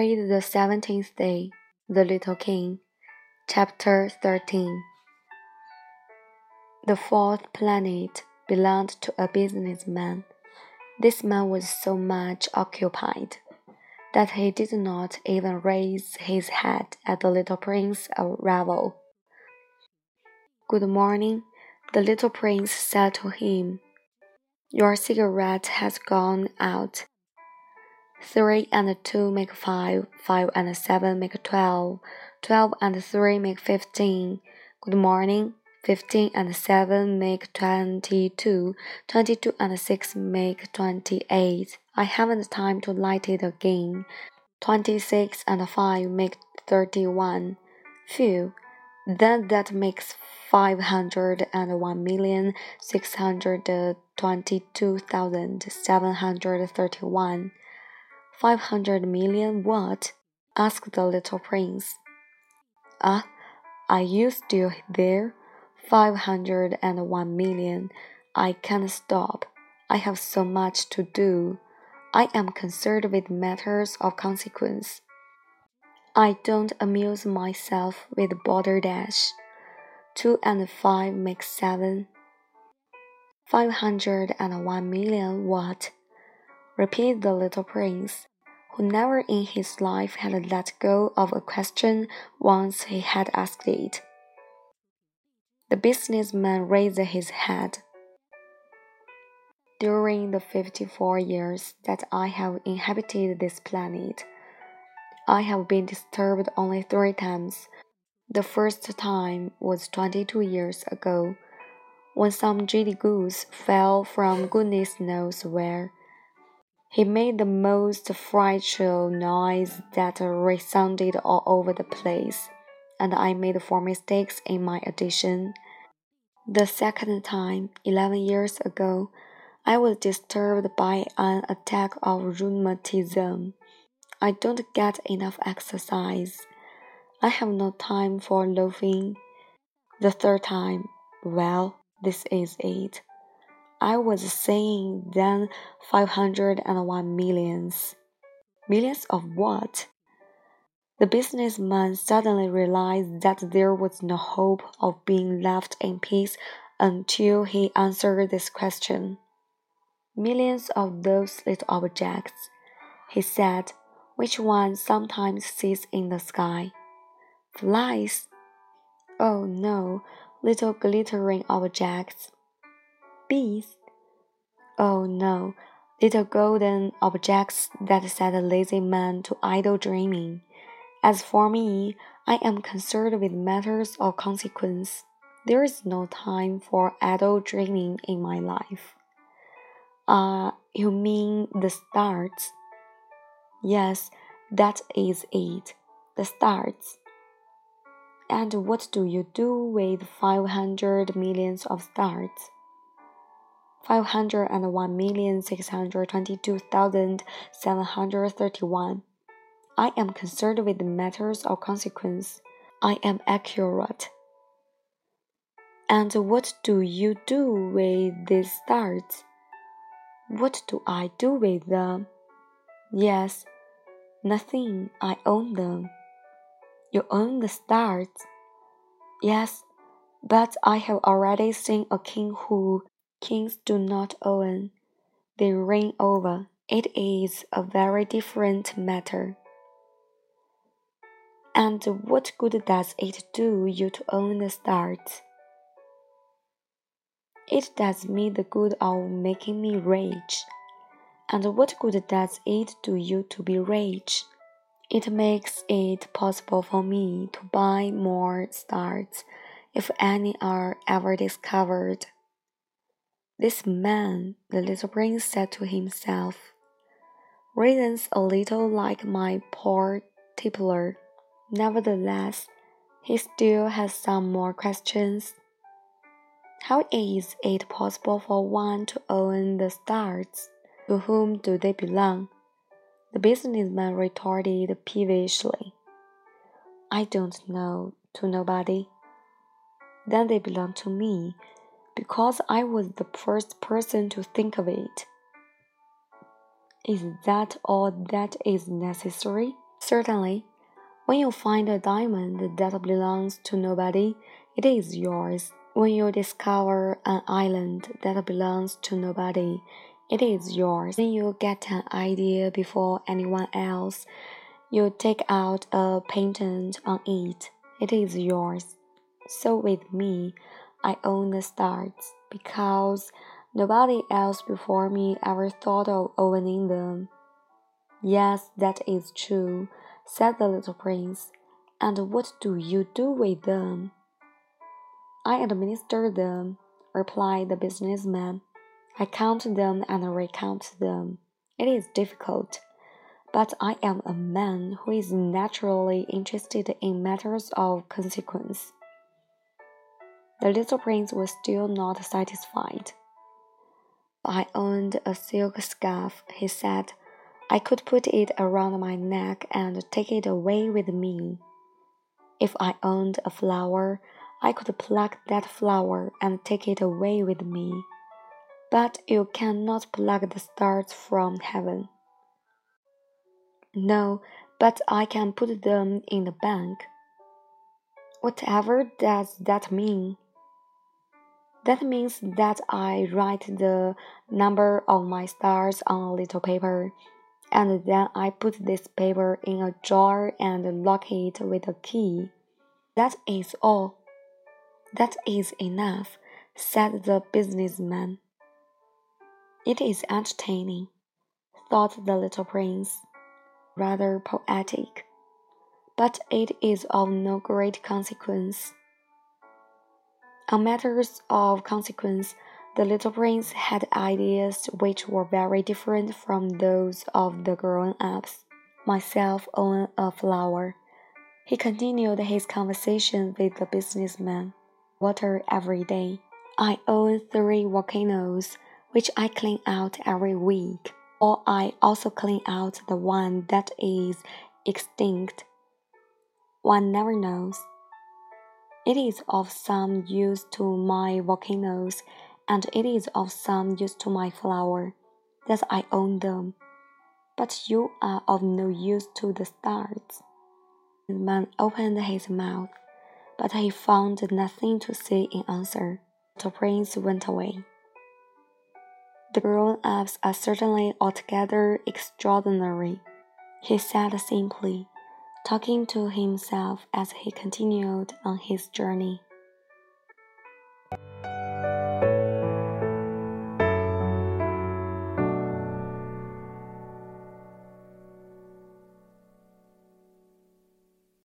Prayed the seventeenth day, the little king. Chapter 13 The fourth planet belonged to a businessman. This man was so much occupied that he did not even raise his head at the little prince's arrival. Good morning, the little prince said to him. Your cigarette has gone out. Three and two make five, five and seven make twelve. Twelve and three make fifteen. Good morning. Fifteen and seven make twenty-two. Twenty-two and six make twenty-eight. I haven't time to light it again. Twenty-six and five make thirty-one. Phew, then that makes five hundred and one million six hundred twenty-two thousand seven hundred thirty-one. Five hundred million what? asked the little prince. Ah, are you still there? Five hundred and one million. I can't stop. I have so much to do. I am concerned with matters of consequence. I don't amuse myself with balderdash. Two and five make seven. Five hundred and one million what? Repeated the little prince who never in his life had let go of a question once he had asked it. The businessman raised his head. During the fifty four years that I have inhabited this planet, I have been disturbed only three times. The first time was twenty two years ago, when some giddy goose fell from goodness knows where he made the most frightful noise that resounded all over the place, and I made four mistakes in my addition. The second time, eleven years ago, I was disturbed by an attack of rheumatism. I don't get enough exercise. I have no time for loafing. The third time, well, this is it. I was saying then 501 millions. Millions of what? The businessman suddenly realized that there was no hope of being left in peace until he answered this question. Millions of those little objects, he said, which one sometimes sees in the sky. Flies? Oh no, little glittering objects bees. Oh no, little golden objects that set a lazy man to idle dreaming. As for me, I am concerned with matters of consequence. There is no time for idle dreaming in my life. Ah, uh, you mean the starts? Yes, that is it, the starts. And what do you do with 500 millions of starts? 501,622,731. I am concerned with matters of consequence. I am accurate. And what do you do with these stars? What do I do with them? Yes, nothing. I own them. You own the stars. Yes, but I have already seen a king who Kings do not own, they reign over. It is a very different matter. And what good does it do you to own the stars? It does me the good of making me rich. And what good does it do you to be rich? It makes it possible for me to buy more stars if any are ever discovered. This man, the little prince said to himself, reasons a little like my poor tippler. Nevertheless, he still has some more questions. How is it possible for one to own the stars? To whom do they belong? The businessman retorted peevishly. I don't know, to nobody. Then they belong to me, because I was the first person to think of it. Is that all that is necessary? Certainly, when you find a diamond that belongs to nobody, it is yours. When you discover an island that belongs to nobody, it is yours. When you get an idea before anyone else, you take out a patent on it, it is yours. So with me, I own the stars because nobody else before me ever thought of owning them. Yes, that is true, said the little prince. And what do you do with them? I administer them, replied the businessman. I count them and recount them. It is difficult, but I am a man who is naturally interested in matters of consequence. The little prince was still not satisfied. I owned a silk scarf, he said. I could put it around my neck and take it away with me. If I owned a flower, I could pluck that flower and take it away with me. But you cannot pluck the stars from heaven. No, but I can put them in the bank. Whatever does that mean? That means that I write the number of my stars on a little paper, and then I put this paper in a jar and lock it with a key. That is all. That is enough, said the businessman. It is entertaining, thought the little prince, rather poetic, but it is of no great consequence. On matters of consequence, the little prince had ideas which were very different from those of the grown ups. Myself own a flower. He continued his conversation with the businessman water every day. I own three volcanoes, which I clean out every week, or I also clean out the one that is extinct. One never knows. It is of some use to my volcanoes, and it is of some use to my flower, that I own them. But you are of no use to the stars. The man opened his mouth but he found nothing to say in answer. The prince went away. The grown ups are certainly altogether extraordinary, he said simply, talking to himself as he continued on his journey.